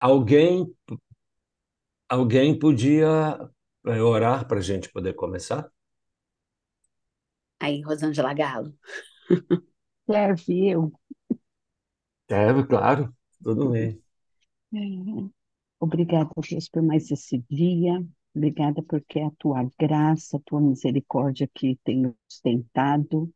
Alguém, alguém podia é, orar para a gente poder começar? Aí, Rosângela Galo. Serve eu. Deve, claro, tudo bem. É. Obrigada, Deus, por mais esse dia. Obrigada porque a tua graça, a tua misericórdia que tem nos sustentado.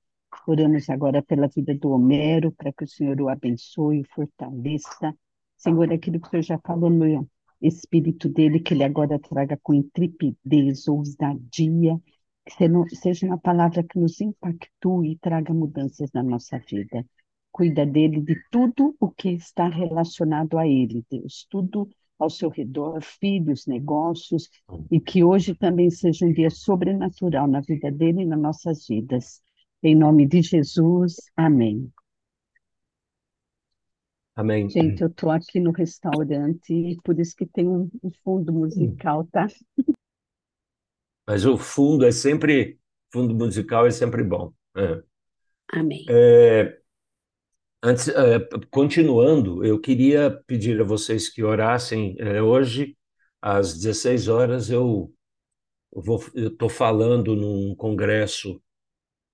Oramos agora pela vida do Homero, para que o Senhor o abençoe, o fortaleça. Senhor, aquilo que o Senhor já falou no espírito dele, que ele agora traga com intrepidez, ousadia, que seja uma palavra que nos impactue e traga mudanças na nossa vida. Cuida dele de tudo o que está relacionado a ele, Deus, tudo ao seu redor, filhos, negócios, e que hoje também seja um dia sobrenatural na vida dele e nas nossas vidas. Em nome de Jesus, amém. Amém. Gente, eu estou aqui no restaurante e por isso que tem um, um fundo musical, tá? Mas o fundo é sempre, fundo musical é sempre bom. É. Amém. É, antes, é, continuando, eu queria pedir a vocês que orassem. É, hoje, às 16 horas, eu estou falando num congresso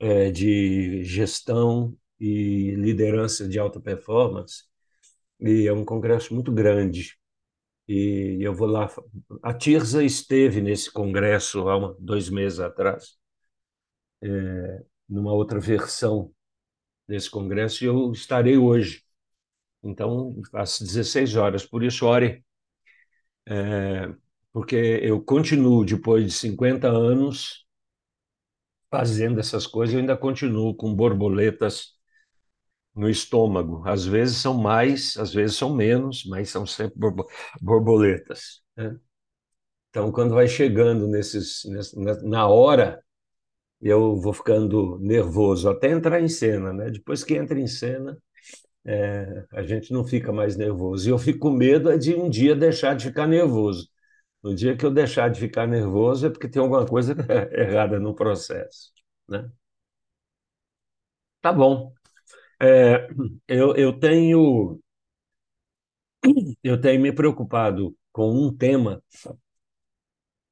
é, de gestão e liderança de alta performance, e é um congresso muito grande. E eu vou lá. A Tirza esteve nesse congresso há uma, dois meses atrás, é, numa outra versão desse congresso, e eu estarei hoje. Então, às 16 horas. Por isso, ore, é, porque eu continuo, depois de 50 anos, fazendo essas coisas, eu ainda continuo com borboletas no estômago. Às vezes são mais, às vezes são menos, mas são sempre borboletas. Né? Então, quando vai chegando nesses, na hora, eu vou ficando nervoso até entrar em cena, né? Depois que entra em cena, é, a gente não fica mais nervoso. E eu fico com medo é de um dia deixar de ficar nervoso. No dia que eu deixar de ficar nervoso é porque tem alguma coisa errada no processo, né? Tá bom. É, eu, eu tenho eu tenho me preocupado com um tema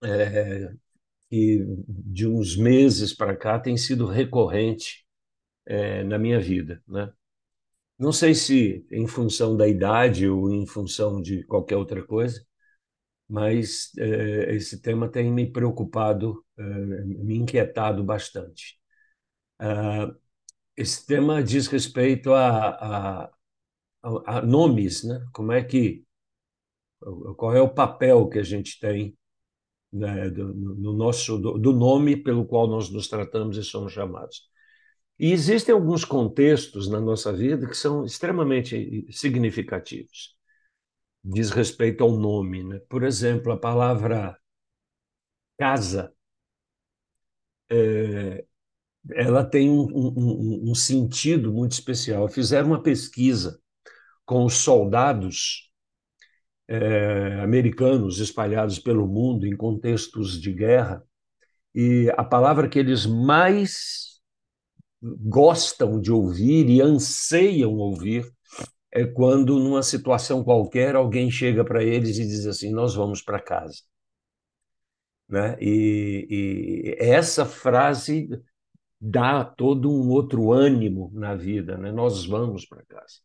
é, que de uns meses para cá tem sido recorrente é, na minha vida, né? Não sei se em função da idade ou em função de qualquer outra coisa, mas é, esse tema tem me preocupado, é, me inquietado bastante. Ah, esse tema diz respeito a, a, a, nomes, né? Como é que qual é o papel que a gente tem né, do, no nosso do, do, nome pelo qual nós nos tratamos e somos chamados. E existem alguns contextos na nossa vida que são extremamente significativos. Diz respeito ao nome, né? Por exemplo, a palavra casa é, ela tem um, um, um sentido muito especial. Fizeram uma pesquisa com os soldados é, americanos espalhados pelo mundo em contextos de guerra, e a palavra que eles mais gostam de ouvir e anseiam ouvir é quando, numa situação qualquer, alguém chega para eles e diz assim: Nós vamos para casa. Né? E, e essa frase dá todo um outro ânimo na vida, né? Nós vamos para casa.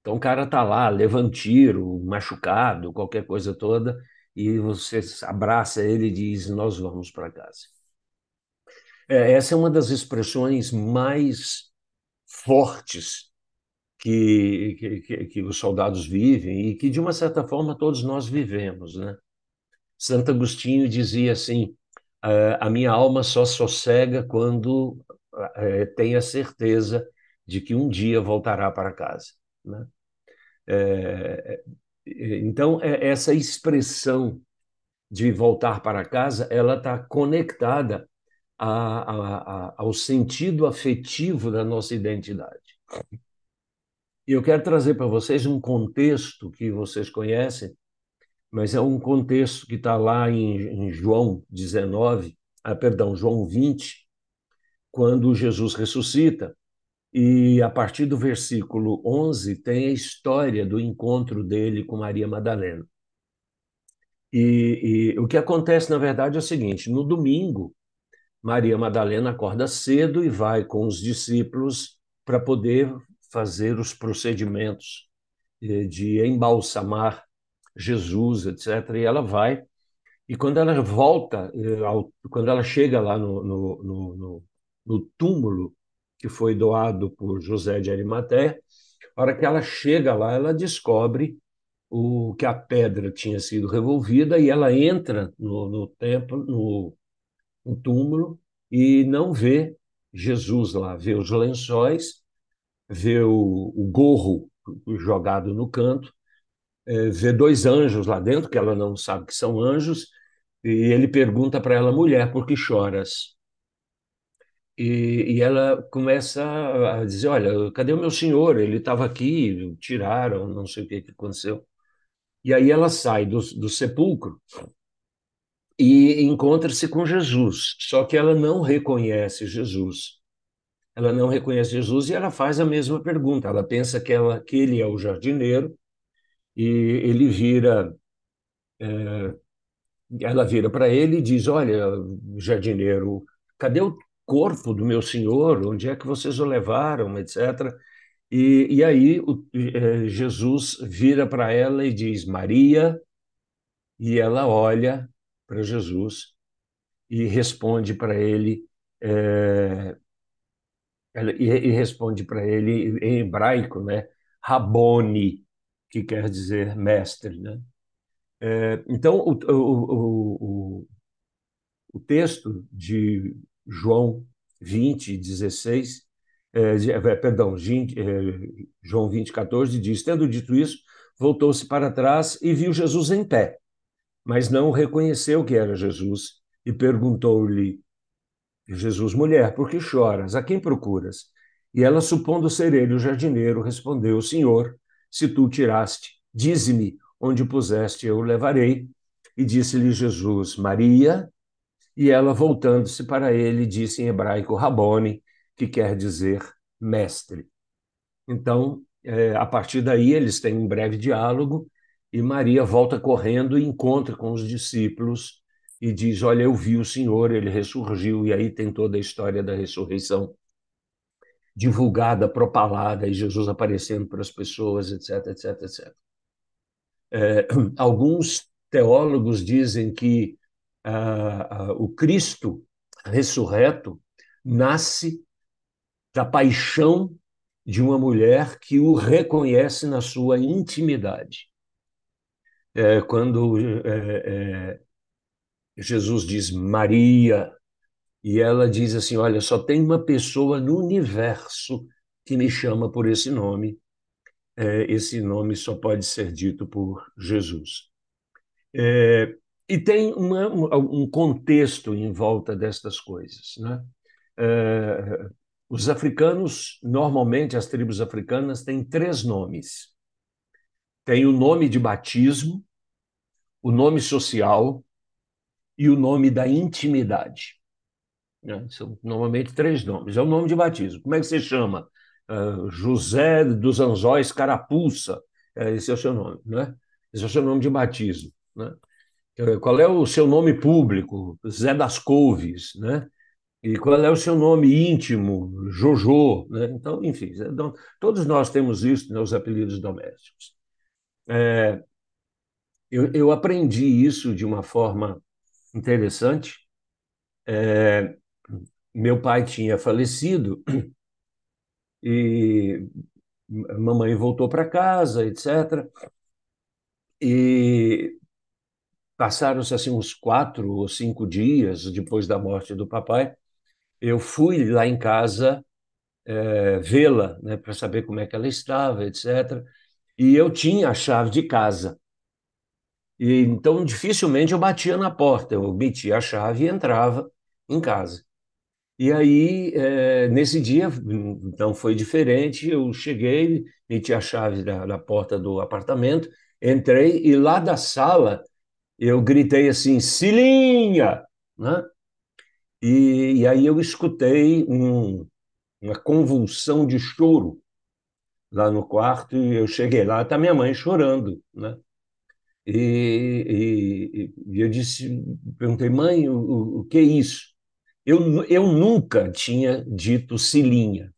Então o cara tá lá, levantiro, machucado, qualquer coisa toda, e você abraça ele e diz: Nós vamos para casa. É, essa é uma das expressões mais fortes que, que, que, os soldados vivem e que, de uma certa forma, todos nós vivemos. Né? Santo Agostinho dizia assim: a minha alma só sossega quando é, tem a certeza de que um dia voltará para casa. Né? É, então, é, essa expressão de voltar para casa, ela está conectada a, a, a, ao sentido afetivo da nossa identidade. E eu quero trazer para vocês um contexto que vocês conhecem, mas é um contexto que está lá em, em, João 19, ah, perdão, João 20, quando Jesus ressuscita e a partir do versículo 11 tem a história do encontro dele com Maria Madalena. E, e, o que acontece, na verdade, é o seguinte: no domingo, Maria Madalena acorda cedo e vai com os discípulos para poder fazer os procedimentos eh, de embalsamar Jesus, etc. E ela vai, e quando ela volta, eh, quando ela chega lá no, no, no, no túmulo que foi doado por José de Arimaté, a hora que ela chega lá, ela descobre o que a pedra tinha sido revolvida e ela entra no, no templo, no, no túmulo e não vê Jesus lá, vê os lençóis, vê o, o gorro jogado no canto, é, vê dois anjos lá dentro, que ela não sabe que são anjos, e ele pergunta para ela, mulher, por que choras? E, e, ela começa a dizer: Olha, cadê o meu senhor? Ele estava aqui, tiraram, não sei o que, que aconteceu. E aí ela sai do, do sepulcro e encontra-se com Jesus, só que ela não reconhece Jesus. Ela não reconhece Jesus e ela faz a mesma pergunta. Ela pensa que, ela, que ele é o jardineiro e ele vira. É, ela vira para ele e diz: Olha, jardineiro, cadê o corpo do meu senhor, onde é que vocês o levaram, etc. E, e aí o, é, Jesus vira para ela e diz, Maria, e ela olha para Jesus e responde para ele, é, ela, e, e responde para ele em hebraico, né? Raboni, que quer dizer mestre, né? É, então, o, o, o, o texto de João 20, 16, é, é, perdão, 20, é, João 20, 14 diz: Tendo dito isso, voltou-se para trás e viu Jesus em pé, mas não reconheceu que era Jesus e perguntou-lhe: Jesus, mulher, por que choras? A quem procuras? E ela, supondo ser ele o jardineiro, respondeu: Senhor, se tu tiraste, dize-me onde puseste, eu levarei. E disse-lhe Jesus: Maria. E ela, voltando-se para ele, disse em hebraico Rabone, que quer dizer mestre. Então, é, a partir daí, eles têm um breve diálogo e Maria volta correndo e encontra com os discípulos e diz: Olha, eu vi o Senhor, ele ressurgiu. E aí tem toda a história da ressurreição divulgada, propalada, e Jesus aparecendo para as pessoas, etc, etc, etc. É, alguns teólogos dizem que o Cristo ressurreto nasce da paixão de uma mulher que o reconhece na sua intimidade. É, quando é, é, Jesus diz Maria, e ela diz assim: Olha, só tem uma pessoa no universo que me chama por esse nome, é, esse nome só pode ser dito por Jesus. É, e tem uma, um contexto em volta destas coisas. Né? É, os africanos, normalmente as tribos africanas, têm três nomes. Tem o nome de batismo, o nome social e o nome da intimidade. Né? São normalmente três nomes. É o nome de batismo. Como é que você chama? Uh, José dos Anzóis Carapuça. É, esse é o seu nome, né? Esse é o seu nome de batismo. Né? Qual é o seu nome público? Zé das Couves, né? E qual é o seu nome íntimo? Jojo, né? Então, enfim, então, todos nós temos isso nos apelidos domésticos. É, eu, eu, aprendi isso de uma forma interessante. É, meu pai tinha falecido e mamãe voltou para casa, etc. E passaram-se assim uns quatro ou cinco dias depois da morte do papai. Eu fui lá em casa é, vê-la, né, para saber como é que ela estava, etc. E eu tinha a chave de casa. E então dificilmente eu batia na porta, eu metia a chave e entrava em casa. E aí, é, nesse dia, não foi diferente, eu cheguei, meti a chave da, da porta do apartamento, entrei e lá da sala eu gritei assim, Cilinha! Né? E, e aí eu escutei um, uma convulsão de choro lá no quarto e eu cheguei lá, está minha mãe chorando, né? E, e, e eu disse, perguntei, mãe, o, o que é isso? Eu, eu nunca tinha dito Cilinha.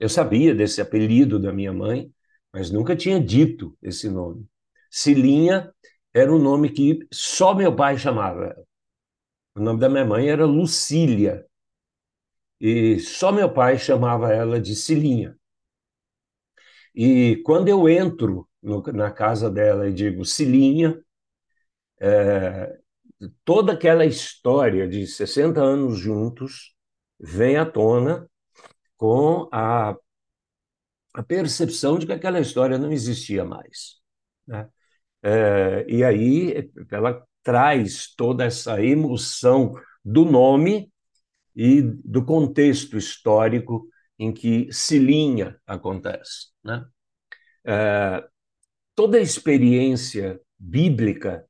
Eu sabia desse apelido da minha mãe, mas nunca tinha dito esse nome. Cilinha era um nome que só meu pai chamava. O nome da minha mãe era Lucília. E só meu pai chamava ela de Cilinha. E quando eu entro no, na casa dela e digo Cilinha, é, toda aquela história de 60 anos juntos vem à tona com a, a percepção de que aquela história não existia mais. Né? É, e aí ela traz toda essa emoção do nome e do contexto histórico em que Cilinha acontece. Né? É, toda a experiência bíblica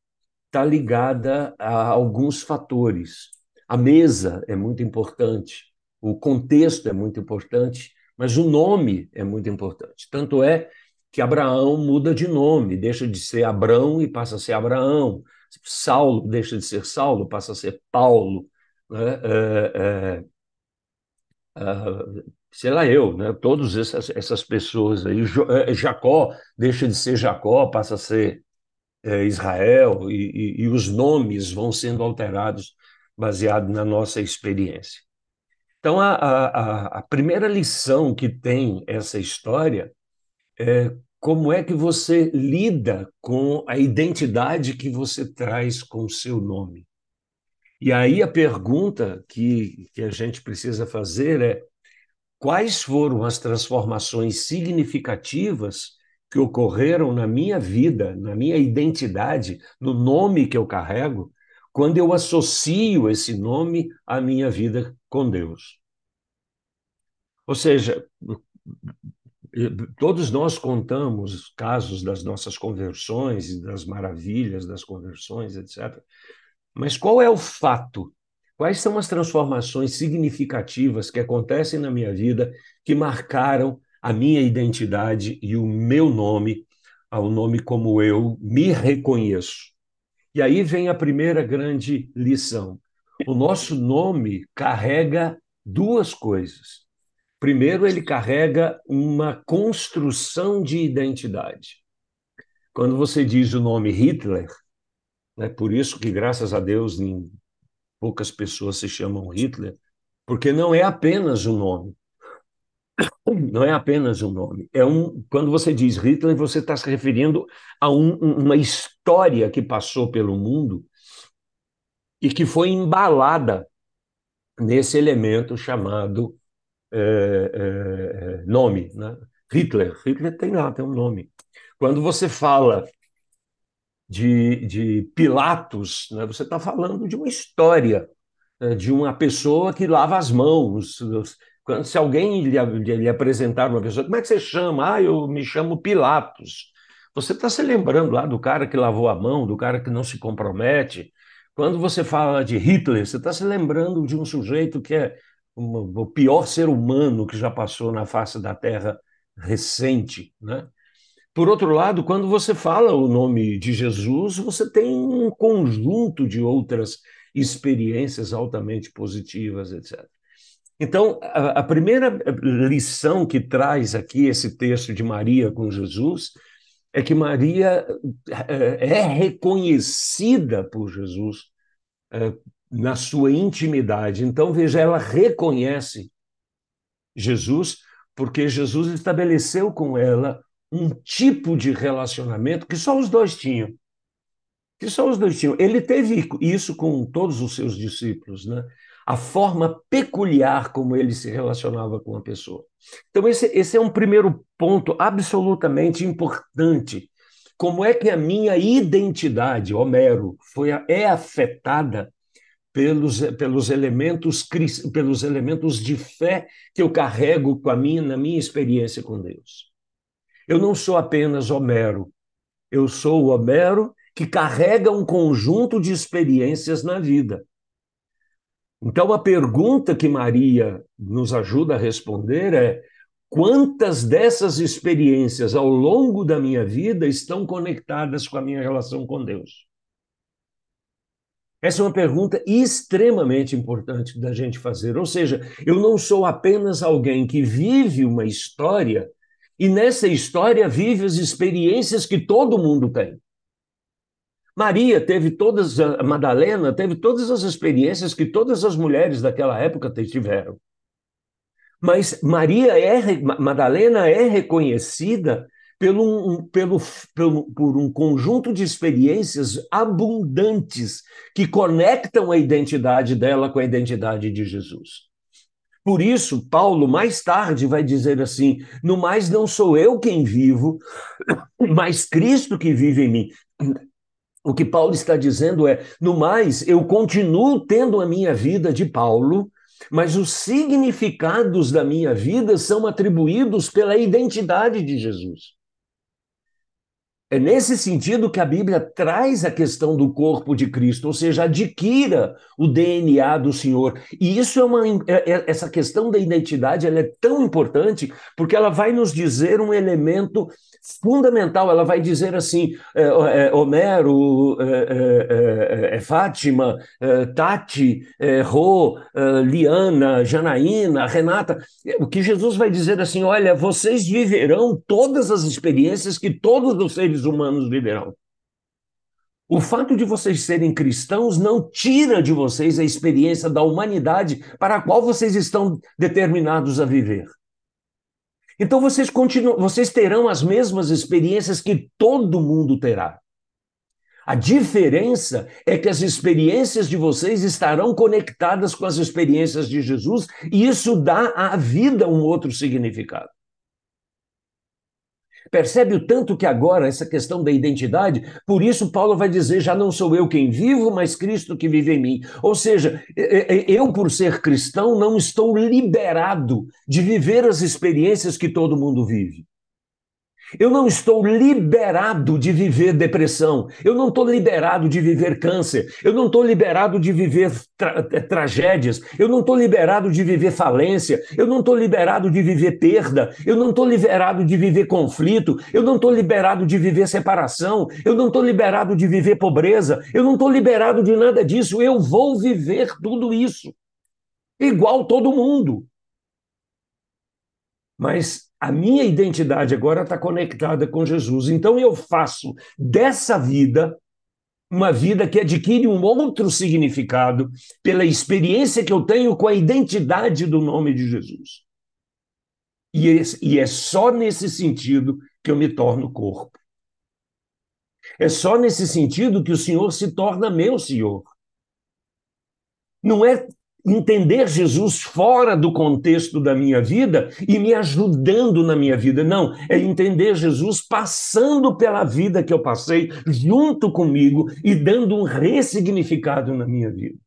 está ligada a alguns fatores. A mesa é muito importante, o contexto é muito importante, mas o nome é muito importante. Tanto é que Abraão muda de nome, deixa de ser Abrão e passa a ser Abraão. Saulo deixa de ser Saulo, passa a ser Paulo. Né? É, é, é, sei lá eu, né? todas essas, essas pessoas aí. É, Jacó deixa de ser Jacó, passa a ser é, Israel, e, e, e, os nomes vão sendo alterados baseado na nossa experiência. Então, a, a, a primeira lição que tem essa história é como é que você lida com a identidade que você traz com o seu nome. E aí a pergunta que, que a gente precisa fazer é quais foram as transformações significativas que ocorreram na minha vida, na minha identidade, no nome que eu carrego, quando eu associo esse nome à minha vida com Deus. Ou seja, todos nós contamos casos das nossas conversões e das maravilhas das conversões, etc. Mas qual é o fato? Quais são as transformações significativas que acontecem na minha vida que marcaram a minha identidade e o meu nome, ao nome como eu me reconheço. E aí vem a primeira grande lição. O nosso nome carrega duas coisas. Primeiro, ele carrega uma construção de identidade. Quando você diz o nome Hitler, é por isso que, graças a Deus, poucas pessoas se chamam Hitler, porque não é apenas um nome, não é apenas um nome. É um, quando você diz Hitler, você está se referindo a um, uma história que passou pelo mundo e que foi embalada nesse elemento chamado é, é, nome. Né? Hitler. Hitler tem lá, tem um nome. Quando você fala de, de Pilatos, né, você está falando de uma história, de uma pessoa que lava as mãos, quando, se alguém lhe, lhe apresentar uma pessoa, como é que você chama? Ah, eu me chamo Pilatos. Você está se lembrando lá do cara que lavou a mão, do cara que não se compromete. Quando você fala de Hitler, você está se lembrando de um sujeito que é o pior ser humano que já passou na face da Terra recente, né? Por outro lado, quando você fala o nome de Jesus, você tem um conjunto de outras experiências altamente positivas, etc. Então, a, a, primeira lição que traz aqui esse texto de Maria com Jesus é que Maria é, é reconhecida por Jesus é, na sua intimidade. Então, veja, ela reconhece Jesus porque Jesus estabeleceu com ela um tipo de relacionamento que só os dois tinham. Que só os dois tinham. Ele teve isso com todos os seus discípulos, né? A forma peculiar como ele se relacionava com a pessoa. Então, esse, esse é um primeiro ponto absolutamente importante. Como é que a minha identidade, Homero, foi, é afetada pelos, pelos, elementos, pelos elementos de fé que eu carrego com a minha, na minha experiência com Deus? Eu não sou apenas Homero, eu sou o Homero que carrega um conjunto de experiências na vida. Então, a pergunta que Maria nos ajuda a responder é: quantas dessas experiências ao longo da minha vida estão conectadas com a minha relação com Deus? Essa é uma pergunta extremamente importante da gente fazer. Ou seja, eu não sou apenas alguém que vive uma história e nessa história vive as experiências que todo mundo tem. Maria teve todas, Madalena teve todas as experiências que todas as mulheres daquela época tiveram. Mas Maria é, Madalena é reconhecida pelo, um, pelo, pelo, por um conjunto de experiências abundantes que conectam a identidade dela com a identidade de Jesus. Por isso, Paulo mais tarde vai dizer assim: no mais não sou eu quem vivo, mas Cristo que vive em mim. O que Paulo está dizendo é: no mais, eu continuo tendo a minha vida de Paulo, mas os significados da minha vida são atribuídos pela identidade de Jesus. É nesse sentido que a Bíblia traz a questão do corpo de Cristo, ou seja, adquira o DNA do Senhor. E isso é uma é, é, essa questão da identidade, ela é tão importante porque ela vai nos dizer um elemento fundamental. Ela vai dizer assim: é, é, Homero, é, é, Fátima, Tati, Rô, Liana, Janaína, Renata. O que Jesus vai dizer assim: olha, vocês viverão todas as experiências que todos os seres humanos viverão. O fato de vocês serem cristãos não tira de vocês a experiência da humanidade para a qual vocês estão determinados a viver. Então vocês continuam, vocês terão as mesmas experiências que todo mundo terá. A diferença é que as experiências de vocês estarão conectadas com as experiências de Jesus e isso dá à vida um outro significado. Percebe o tanto que agora essa questão da identidade, por isso Paulo vai dizer: já não sou eu quem vivo, mas Cristo que vive em mim. Ou seja, eu, por ser cristão, não estou liberado de viver as experiências que todo mundo vive. Eu não estou liberado de viver depressão. Eu não estou liberado de viver câncer. Eu não estou liberado de viver tra eh, tragédias. Eu não estou liberado de viver falência. Eu não estou liberado de viver perda. Eu não estou liberado de viver conflito. Eu não estou liberado de viver separação. Eu não estou liberado de viver pobreza. Eu não estou liberado de nada disso. Eu vou viver tudo isso. Igual todo mundo. Mas a minha identidade agora está conectada com Jesus. Então eu faço dessa vida uma vida que adquire um outro significado pela experiência que eu tenho com a identidade do nome de Jesus. E, é só nesse sentido que eu me torno corpo. É só nesse sentido que o Senhor se torna meu Senhor. Não é entender Jesus fora do contexto da minha vida e me ajudando na minha vida. Não, é entender Jesus passando pela vida que eu passei junto comigo e dando um ressignificado na minha vida.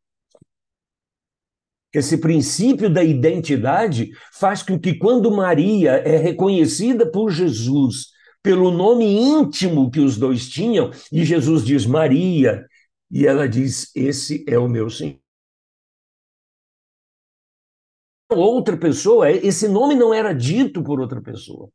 Esse princípio da identidade faz com que, quando Maria é reconhecida por Jesus pelo nome íntimo que os dois tinham, e Jesus diz Maria, e ela diz: Esse é o meu Senhor outra pessoa, esse nome não era dito por outra pessoa.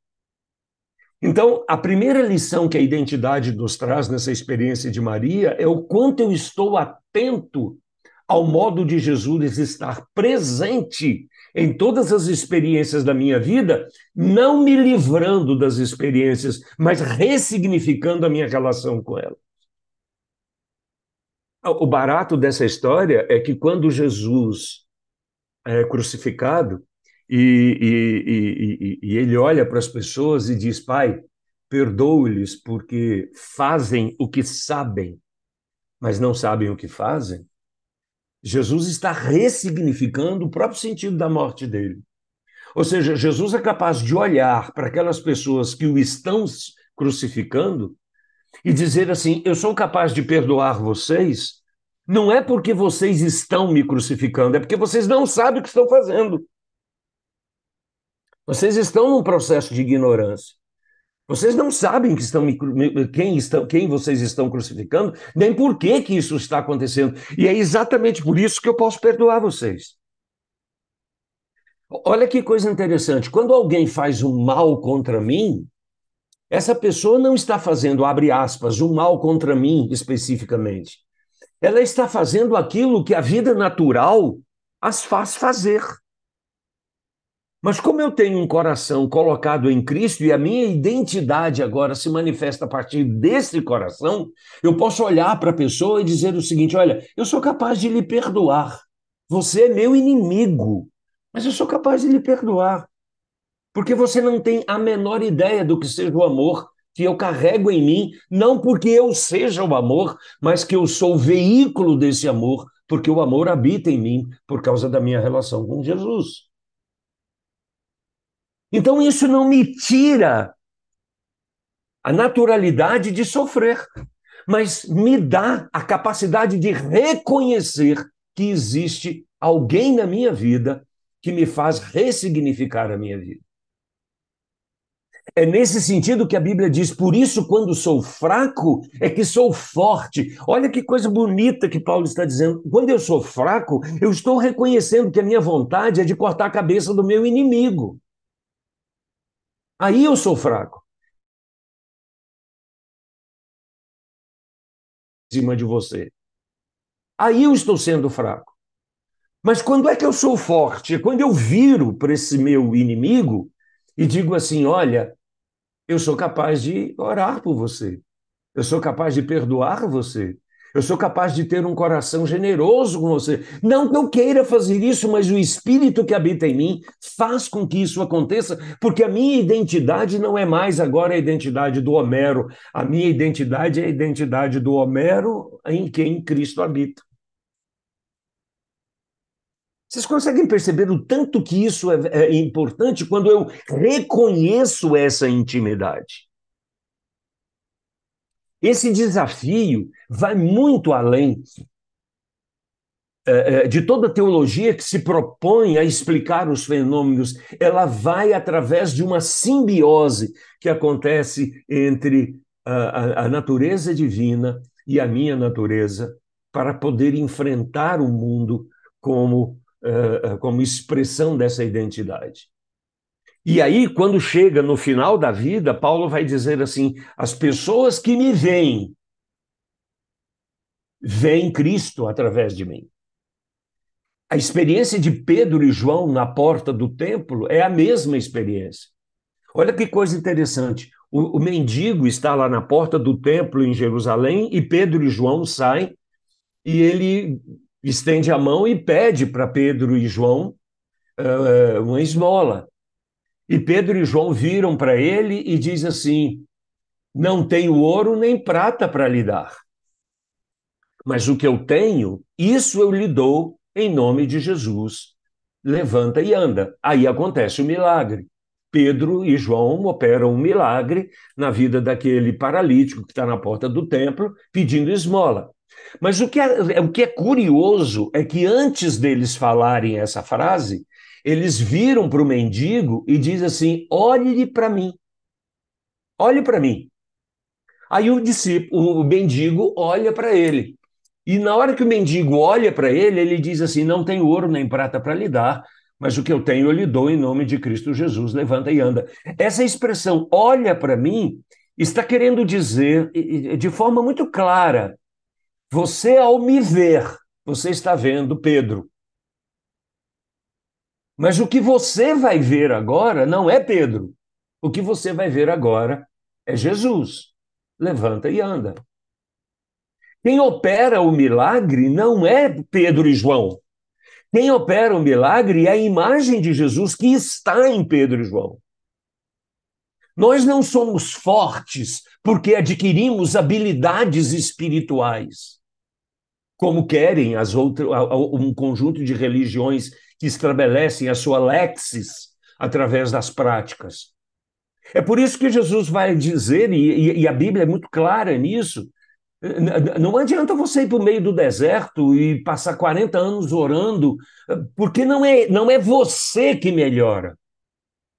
Então, a primeira lição que a identidade nos traz nessa experiência de Maria é o quanto eu estou atento ao modo de Jesus estar presente em todas as experiências da minha vida, não me livrando das experiências, mas ressignificando a minha relação com elas. O barato dessa história é que quando Jesus é, crucificado e, e, e, e ele olha para as pessoas e diz: Pai, perdoe-lhes porque fazem o que sabem, mas não sabem o que fazem. Jesus está ressignificando o próprio sentido da morte dele. Ou seja, Jesus é capaz de olhar para aquelas pessoas que o estão crucificando e dizer assim: Eu sou capaz de perdoar vocês não é porque vocês estão me crucificando, é porque vocês não sabem o que estão fazendo. Vocês estão num processo de ignorância. Vocês não sabem que estão quem, estão, quem vocês estão crucificando, nem por que, que isso está acontecendo. E é exatamente por isso que eu posso perdoar vocês. Olha que coisa interessante. Quando alguém faz um mal contra mim, essa pessoa não está fazendo, abre aspas, um mal contra mim especificamente. Ela está fazendo aquilo que a vida natural as faz fazer. Mas como eu tenho um coração colocado em Cristo e a minha identidade agora se manifesta a partir desse coração, eu posso olhar para a pessoa e dizer o seguinte: olha, eu sou capaz de lhe perdoar. Você é meu inimigo, mas eu sou capaz de lhe perdoar. Porque você não tem a menor ideia do que seja o amor que eu carrego em mim, não porque eu seja o amor, mas que eu sou o veículo desse amor, porque o amor habita em mim por causa da minha relação com Jesus. Então isso não me tira a naturalidade de sofrer, mas me dá a capacidade de reconhecer que existe alguém na minha vida que me faz ressignificar a minha vida. É nesse sentido que a Bíblia diz: por isso, quando sou fraco, é que sou forte. Olha que coisa bonita que Paulo está dizendo. Quando eu sou fraco, eu estou reconhecendo que a minha vontade é de cortar a cabeça do meu inimigo. Aí eu sou fraco. Em cima de você. Aí eu estou sendo fraco. Mas quando é que eu sou forte? É quando eu viro para esse meu inimigo e digo assim: olha, eu sou capaz de orar por você, eu sou capaz de perdoar você, eu sou capaz de ter um coração generoso com você. Não que eu queira fazer isso, mas o Espírito que habita em mim faz com que isso aconteça, porque a minha identidade não é mais agora a identidade do Homero. A minha identidade é a identidade do Homero em quem Cristo habita. Vocês conseguem perceber o tanto que isso é, é importante quando eu reconheço essa intimidade? Esse desafio vai muito além é, é, de toda teologia que se propõe a explicar os fenômenos, ela vai através de uma simbiose que acontece entre a, a, natureza divina e a minha natureza para poder enfrentar o mundo como, uh, como expressão dessa identidade. E aí, quando chega no final da vida, Paulo vai dizer assim: as pessoas que me veem, veem Cristo através de mim. A experiência de Pedro e João na porta do templo é a mesma experiência. Olha que coisa interessante. O, o mendigo está lá na porta do templo em Jerusalém e Pedro e João saem e ele estende a mão e pede para Pedro e João uh, uma esmola. E Pedro e João viram para ele e diz assim: Não tenho ouro nem prata para lhe dar. Mas o que eu tenho, isso eu lhe dou em nome de Jesus. Levanta e anda. Aí acontece o milagre. Pedro e João operam um milagre na vida daquele paralítico que está na porta do templo pedindo esmola. Mas o que é, o que é curioso é que antes deles falarem essa frase, eles viram para o mendigo e diz assim: olhe para mim. Olhe para mim. Aí o discípulo, o mendigo, olha para ele. E na hora que o mendigo olha para ele, ele diz assim: Não tenho ouro nem prata para lhe dar, mas o que eu tenho eu lhe dou em nome de Cristo Jesus. Levanta e anda. Essa expressão, olha para mim, está querendo dizer de forma muito clara: Você, ao me ver, você está vendo Pedro. Mas o que você vai ver agora não é Pedro. O que você vai ver agora é Jesus. Levanta e anda. Quem opera o milagre não é Pedro e João. Quem opera o milagre é a imagem de Jesus que está em Pedro e João. Nós não somos fortes porque adquirimos habilidades espirituais, como querem as outras, um conjunto de religiões que estabelecem a sua lexis através das práticas. É por isso que Jesus vai dizer, e, e a Bíblia é muito clara nisso, não adianta você ir para o meio do deserto e passar 40 anos orando, porque não é, não é você que melhora.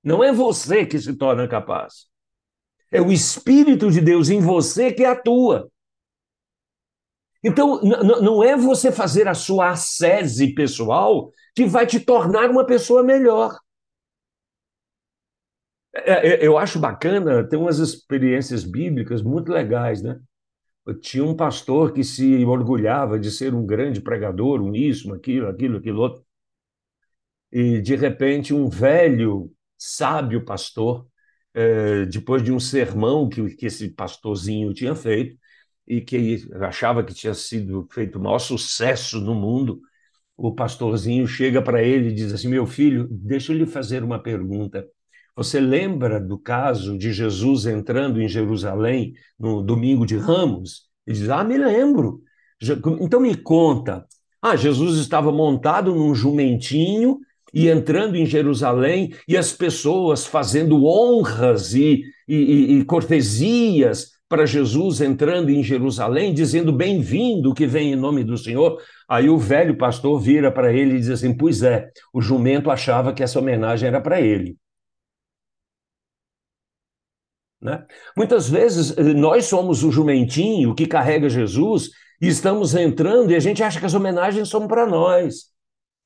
Não é você que se torna capaz. É o Espírito de Deus em você que atua. Então, não é você fazer a sua ascese pessoal que vai te tornar uma pessoa melhor. É, é, eu acho bacana, tem umas experiências bíblicas muito legais, né? tinha um pastor que se orgulhava de ser um grande pregador, um isso, aquilo, aquilo, aquilo outro. E, de repente, um velho, sábio pastor, é, depois de um sermão que, que esse pastorzinho tinha feito, e que achava que tinha sido feito o maior sucesso no mundo, o pastorzinho chega para ele e diz assim: Meu filho, deixa eu lhe fazer uma pergunta. Você lembra do caso de Jesus entrando em Jerusalém no domingo de Ramos? Ele diz: Ah, me lembro. Então me conta. Ah, Jesus estava montado num jumentinho e entrando em Jerusalém e as pessoas fazendo honras e, e, e cortesias para Jesus entrando em Jerusalém, dizendo bem-vindo que vem em nome do Senhor. Aí o velho pastor vira para ele e diz assim: Pois é, o jumento achava que essa homenagem era para ele. Né? Muitas vezes eh, nós somos o jumentinho que carrega Jesus e estamos entrando e a gente acha que as homenagens são para nós.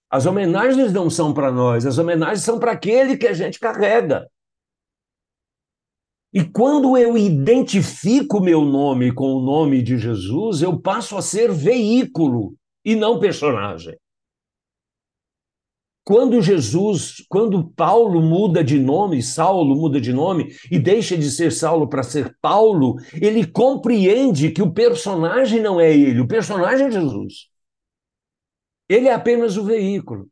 As homenagens não são para nós, as homenagens são para aquele que a gente carrega. E quando eu identifico meu nome com o nome de Jesus, eu passo a ser veículo e não personagem. Quando Jesus, quando Paulo muda de nome, Saulo muda de nome e deixa de ser Saulo para ser Paulo, ele compreende que o personagem não é ele, o personagem é Jesus. Ele é apenas o veículo.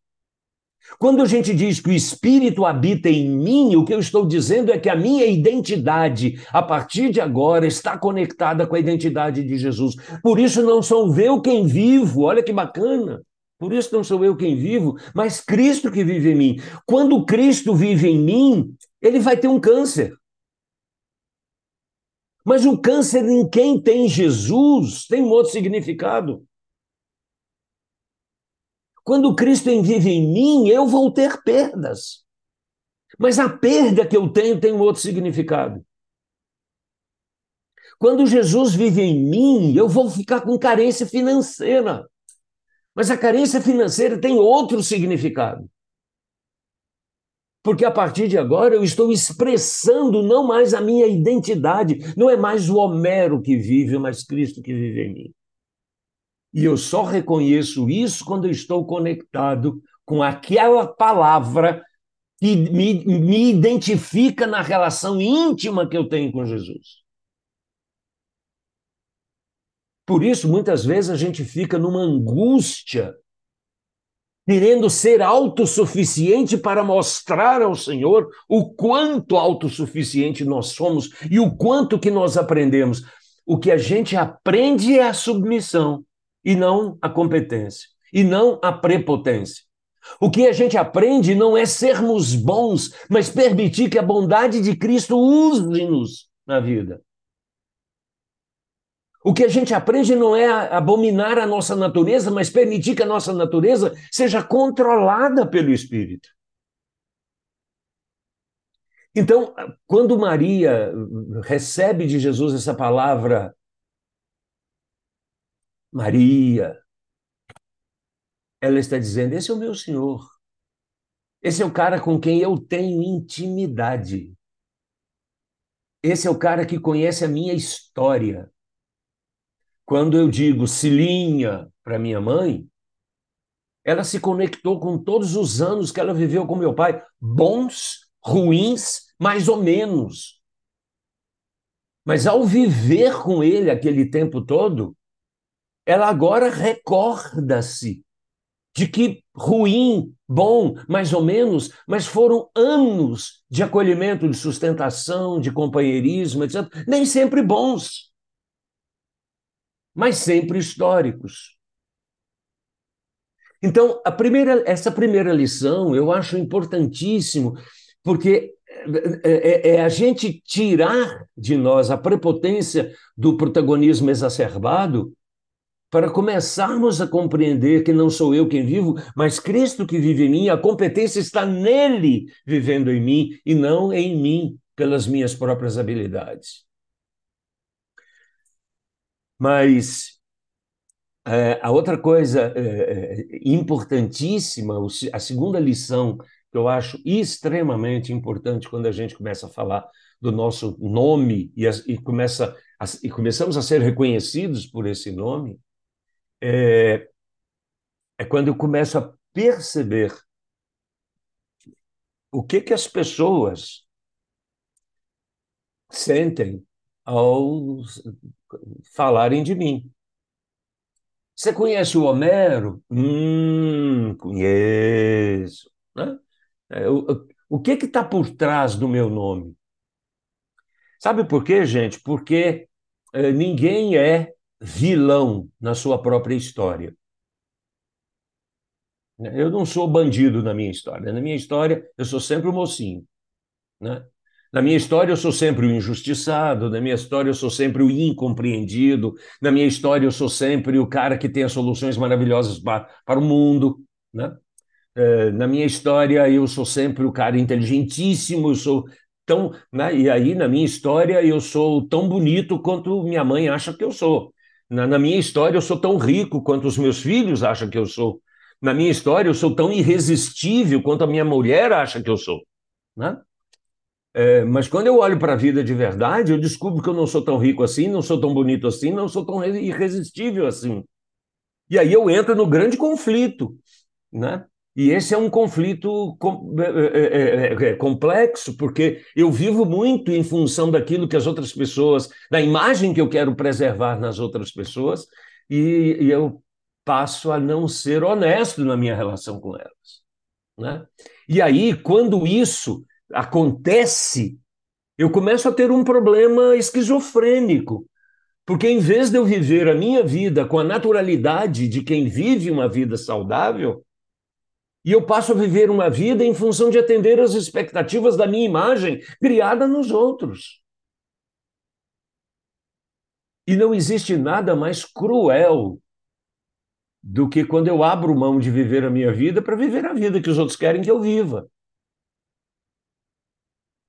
Quando a gente diz que o Espírito habita em mim, o que eu estou dizendo é que a minha identidade, a partir de agora, está conectada com a identidade de Jesus. Por isso não sou eu quem vivo, olha que bacana. Por isso não sou eu quem vivo, mas Cristo que vive em mim. Quando Cristo vive em mim, ele vai ter um câncer. Mas o câncer em quem tem Jesus tem um outro significado. Quando Cristo vive em mim, eu vou ter perdas. Mas a perda que eu tenho tem um outro significado. Quando Jesus vive em mim, eu vou ficar com carência financeira. Mas a carência financeira tem outro significado. Porque a partir de agora eu estou expressando não mais a minha identidade, não é mais o Homero que vive, mas Cristo que vive em mim. E eu só reconheço isso quando estou conectado com aquela palavra que me, me identifica na relação íntima que eu tenho com Jesus. Por isso, muitas vezes a gente fica numa angústia, querendo ser autossuficiente para mostrar ao Senhor o quanto autossuficiente nós somos e o quanto que nós aprendemos. O que a gente aprende é a submissão e não a competência, e não a prepotência. O que a gente aprende não é sermos bons, mas permitir que a bondade de Cristo use-nos na vida. O que a gente aprende não é abominar a nossa natureza, mas permitir que a nossa natureza seja controlada pelo Espírito. Então, quando Maria recebe de Jesus essa palavra, Maria, ela está dizendo: Esse é o meu Senhor. Esse é o cara com quem eu tenho intimidade. Esse é o cara que conhece a minha história. Quando eu digo Cilinha para minha mãe, ela se conectou com todos os anos que ela viveu com meu pai, bons, ruins, mais ou menos. Mas ao viver com ele aquele tempo todo, ela agora recorda-se de que ruim, bom, mais ou menos, mas foram anos de acolhimento, de sustentação, de companheirismo, etc. Nem sempre bons mas sempre históricos. Então, primeira, essa primeira lição eu acho importantíssimo, porque é, é, é, a gente tirar de nós a prepotência do protagonismo exacerbado para começarmos a compreender que não sou eu quem vivo, mas Cristo que vive em mim, a competência está nele vivendo em mim e não em mim. pelas minhas próprias habilidades. Mas é, a outra coisa é, é importantíssima, a segunda lição que eu acho extremamente importante quando a gente começa a falar do nosso nome e, e começa a, e começamos a ser reconhecidos por esse nome, é, é quando eu começo a perceber o que que as pessoas sentem ao falarem de mim. Você conhece o Homero? Hum, conheço. Né? É, o, o que está por trás do meu nome? Sabe por quê, gente? Porque é, ninguém é vilão na sua própria história. Eu não sou bandido na minha história. Na minha história, eu sou sempre o mocinho. Né? Na minha história, eu sou sempre o injustiçado. Na minha história, eu sou sempre o incompreendido. Na minha história, eu sou sempre o cara que tem as soluções maravilhosas para, para o mundo. Né? É, na minha história, eu sou sempre o cara inteligentíssimo. Eu sou tão. Né? E aí, na minha história, eu sou tão bonito quanto minha mãe acha que eu sou. Na, na minha história, eu sou tão rico quanto os meus filhos acham que eu sou. Na minha história, eu sou tão irresistível quanto a minha mulher acha que eu sou. Né? É, mas quando eu olho para a vida de verdade, eu descubro que eu não sou tão rico assim, não sou tão bonito assim, não sou tão irresistível assim. E aí eu entro no grande conflito, né? E esse é um conflito é, é, complexo, porque eu vivo muito em função daquilo que as outras pessoas, da imagem que eu quero preservar nas outras pessoas, e, e eu passo a não ser honesto na minha relação com elas. Né? E aí, quando isso acontece, eu começo a ter um problema esquizofrênico, porque em vez de eu viver a minha vida com a naturalidade de quem vive uma vida saudável, e eu passo a viver uma vida em função de atender às expectativas da minha imagem criada nos outros. E não existe nada mais cruel do que quando eu abro mão de viver a minha vida para viver a vida que os outros querem que eu viva.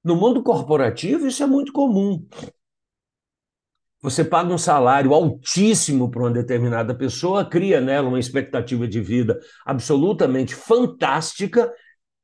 No mundo corporativo, isso é muito comum. Você paga um salário altíssimo para uma determinada pessoa, cria nela uma expectativa de vida absolutamente fantástica,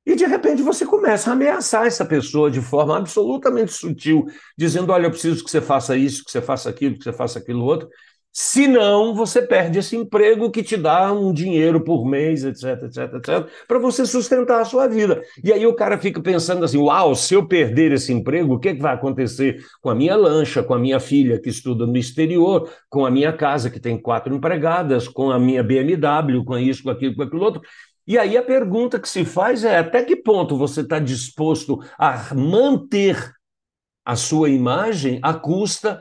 e de repente você começa a ameaçar essa pessoa de forma absolutamente sutil, dizendo: Olha, eu preciso que você faça isso, que você faça aquilo, que você faça aquilo outro. Senão, você perde esse emprego que te dá um dinheiro por mês, etc, etc, etc, para você sustentar a sua vida. E aí o cara fica pensando assim: uau, se eu perder esse emprego, o que, é que vai acontecer com a minha lancha, com a minha filha que estuda no exterior, com a minha casa que tem quatro empregadas, com a minha BMW, com isso, com aquilo, com aquilo outro. E aí a pergunta que se faz é: até que ponto você está disposto a manter a sua imagem à custa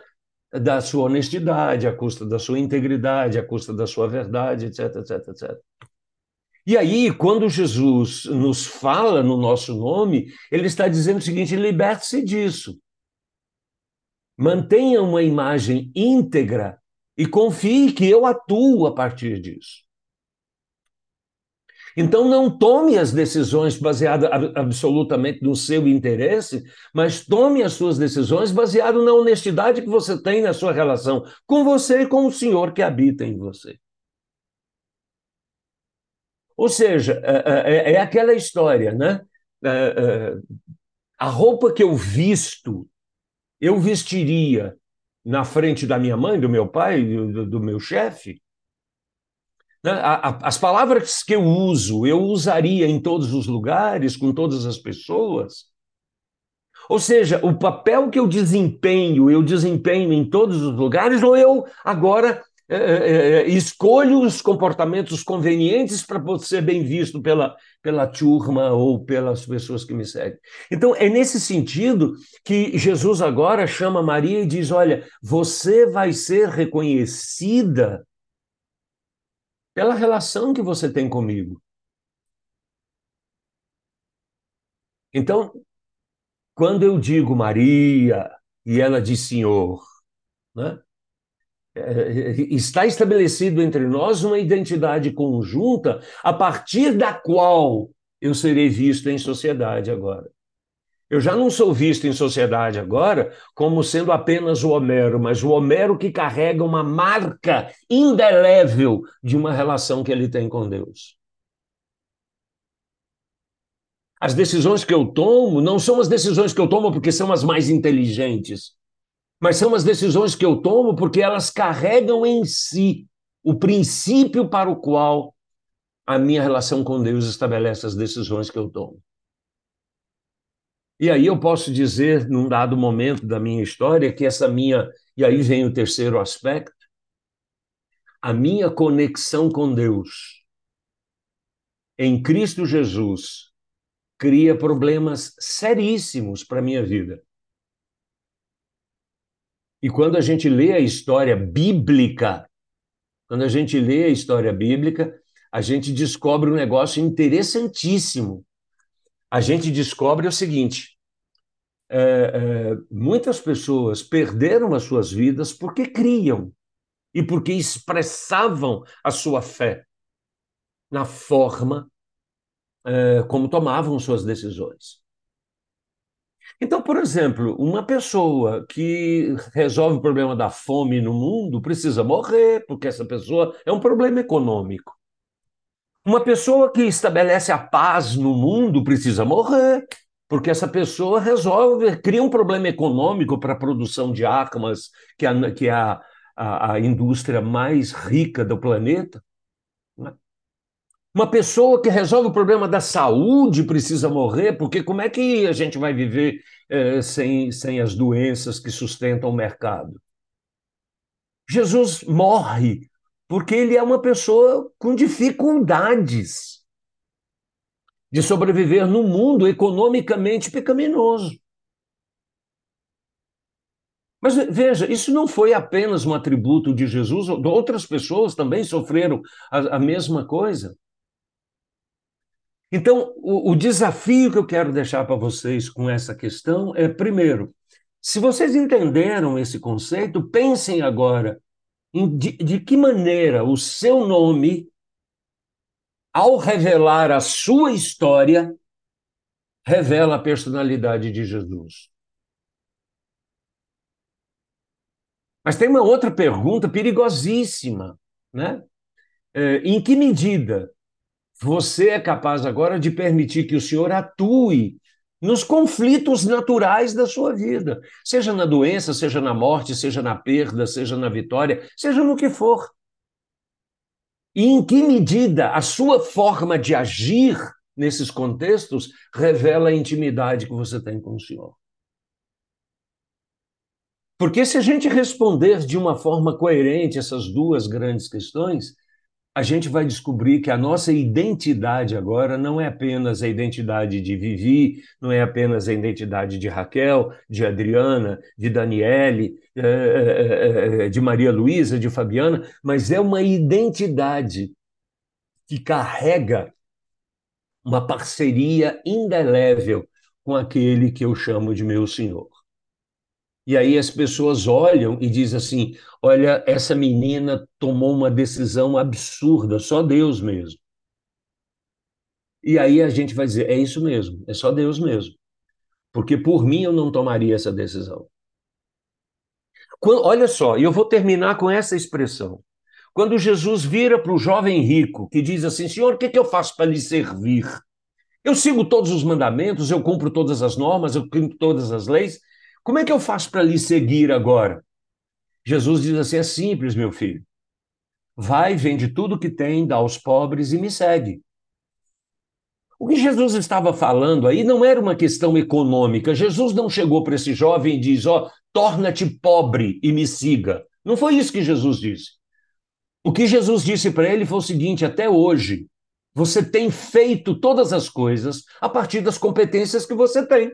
da sua honestidade, à custa da sua integridade, à custa da sua verdade, etc, etc, etc. E aí, quando Jesus nos fala no nosso nome, ele está dizendo o seguinte: liberte-se disso. Mantenha uma imagem íntegra e confie que eu atuo a partir disso. Então, não tome as decisões baseadas absolutamente no seu interesse, mas tome as suas decisões baseadas na honestidade que você tem na sua relação com você e com o Senhor que habita em você. Ou seja, é, é, é aquela história, né? É, a roupa que eu visto, eu vestiria na frente da minha mãe, do meu pai, do, do meu chefe? As palavras que eu uso, eu usaria em todos os lugares, com todas as pessoas. Ou seja, o papel que eu desempenho, eu desempenho em todos os lugares, ou eu agora é, é escolho os comportamentos convenientes para ser bem visto pela, pela turma ou pelas pessoas que me seguem. Então, é nesse sentido que Jesus agora chama Maria e diz: Olha, você vai ser reconhecida pela relação que você tem comigo. Então, quando eu digo Maria e ela diz Senhor, né? É, está estabelecido entre nós uma identidade conjunta a partir da qual eu serei visto em sociedade agora. Eu já não sou visto em sociedade agora como sendo apenas o Homero, mas o Homero que carrega uma marca indelével de uma relação que ele tem com Deus. As decisões que eu tomo não são as decisões que eu tomo porque são as mais inteligentes, mas são as decisões que eu tomo porque elas carregam em si o princípio para o qual a minha relação com Deus estabelece as decisões que eu tomo. E aí eu posso dizer, num dado momento da minha história, que essa minha. E aí vem o terceiro aspecto. A minha conexão com Deus em Cristo Jesus cria problemas seríssimos para a minha vida. E quando a gente lê a história bíblica, quando a gente lê a história bíblica, a gente descobre um negócio interessantíssimo a gente descobre o seguinte: é, é, muitas pessoas perderam as suas vidas porque criam e porque expressavam a sua fé na forma é, como tomavam suas decisões. Então, por exemplo, uma pessoa que resolve o problema da fome no mundo precisa morrer, porque essa pessoa é um problema econômico. Uma pessoa que estabelece a paz no mundo precisa morrer, porque essa pessoa resolve, cria um problema econômico para a produção de armas, que é, que é a, a, a indústria mais rica do planeta. Né? Uma pessoa que resolve o problema da saúde precisa morrer, porque como é que a gente vai viver eh, sem, sem as doenças que sustentam o mercado? Jesus morre porque ele é uma pessoa com dificuldades de sobreviver num mundo economicamente pecaminoso. Mas veja, isso não foi apenas um atributo de Jesus, outras pessoas também sofreram a, a mesma coisa. Então, o, o desafio que eu quero deixar para vocês com essa questão é, primeiro, se vocês entenderam esse conceito, pensem agora de, de que maneira o seu nome, ao revelar a sua história, revela a personalidade de Jesus. Mas tem uma outra pergunta perigosíssima, né? É, em que medida você é capaz agora de permitir que o Senhor atue nos conflitos naturais da sua vida, seja na doença, seja na morte, seja na perda, seja na vitória, seja no que for. E em que medida a sua forma de agir nesses contextos revela a intimidade que você tem com o Senhor. Porque se a gente responder de uma forma coerente essas duas grandes questões, a gente vai descobrir que a nossa identidade agora não é apenas a identidade de Vivi, não é apenas a identidade de Raquel, de Adriana, de Daniele, eh, eh, eh, de Maria Luísa, de Fabiana, mas é uma identidade que carrega uma parceria indelével com aquele que eu chamo de meu Senhor. E aí as pessoas olham e dizem assim: olha, essa menina tomou uma decisão absurda, só Deus mesmo. E aí a gente vai dizer: é isso mesmo, é só Deus mesmo. Porque por mim eu não tomaria essa decisão. Quando, olha só, e eu vou terminar com essa expressão. Quando Jesus vira para o jovem rico, que diz assim: Senhor, o que, que eu faço para lhe servir? Eu sigo todos os mandamentos, eu cumpro todas as normas, eu cumpro todas as leis, como é que eu faço para lhe seguir agora? Jesus diz assim: é simples, meu filho. Vai, vende tudo que tem, dá aos pobres e me segue. O que Jesus estava falando aí não era uma questão econômica. Jesus não chegou para esse jovem e diz: Ó, oh, torna-te pobre e me siga. Não foi isso que Jesus disse. O que Jesus disse para ele foi o seguinte: até hoje, você tem feito todas as coisas a partir das competências que você tem.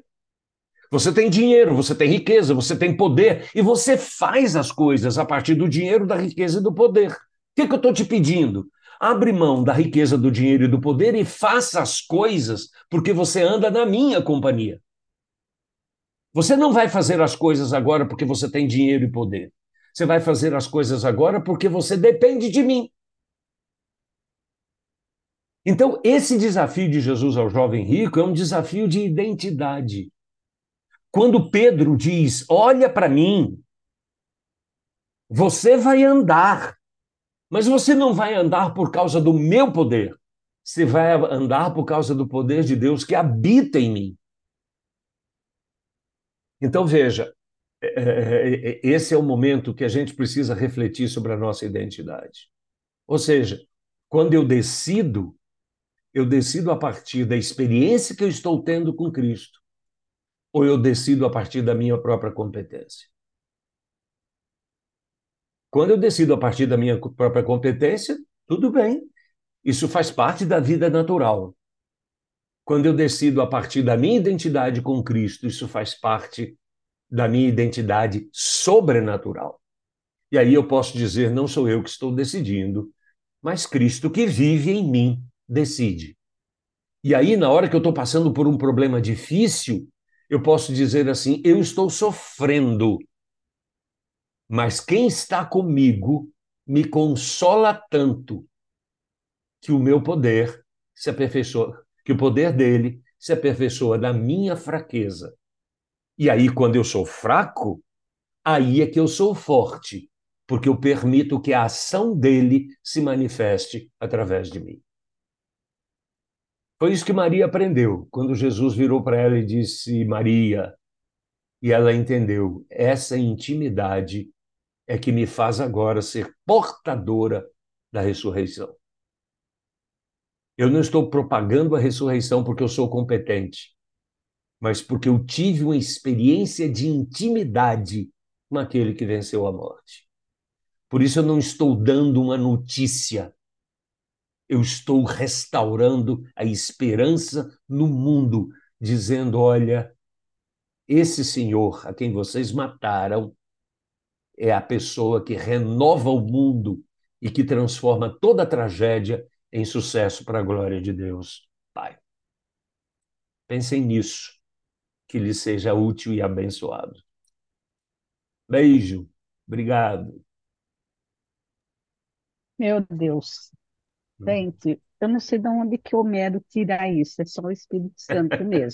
Você tem dinheiro, você tem riqueza, você tem poder e você faz as coisas a partir do dinheiro, da riqueza e do poder. O que, que eu estou te pedindo? Abre mão da riqueza, do dinheiro e do poder e faça as coisas porque você anda na minha companhia. Você não vai fazer as coisas agora porque você tem dinheiro e poder. Você vai fazer as coisas agora porque você depende de mim. Então, esse desafio de Jesus ao jovem rico é um desafio de identidade. Quando Pedro diz: Olha para mim, você vai andar, mas você não vai andar por causa do meu poder. Você vai andar por causa do poder de Deus que habita em mim. Então, veja, é, é, é, esse é o momento que a gente precisa refletir sobre a nossa identidade. Ou seja, quando eu decido, eu decido a partir da experiência que eu estou tendo com Cristo, ou eu decido a partir da minha própria competência. Quando eu decido a partir da minha própria competência, tudo bem. Isso faz parte da vida natural. Quando eu decido a partir da minha identidade com Cristo, isso faz parte da minha identidade sobrenatural. E aí eu posso dizer: não sou eu que estou decidindo, mas Cristo que vive em mim decide. E aí, na hora que eu estou passando por um problema difícil, eu posso dizer assim: eu estou sofrendo, mas quem está comigo me consola tanto que o meu poder se aperfeiçoa, que o poder dele se aperfeiçoa da minha fraqueza. E aí, quando eu sou fraco, aí é que eu sou forte, porque eu permito que a ação dele se manifeste através de mim. Foi isso que Maria aprendeu quando Jesus virou para ela e disse: Maria. E ela entendeu: essa intimidade é que me faz agora ser portadora da ressurreição. Eu não estou propagando a ressurreição porque eu sou competente mas porque eu tive uma experiência de intimidade com aquele que venceu a morte. Por isso eu não estou dando uma notícia, eu estou restaurando a esperança no mundo, dizendo: olha, esse senhor a quem vocês mataram é a pessoa que renova o mundo e que transforma toda a tragédia em sucesso para a glória de Deus, Pai. Pensem nisso que lhe seja útil e abençoado. Beijo. Obrigado. Meu Deus. Gente, eu não sei de onde que Homero tira isso, é só o Espírito Santo mesmo.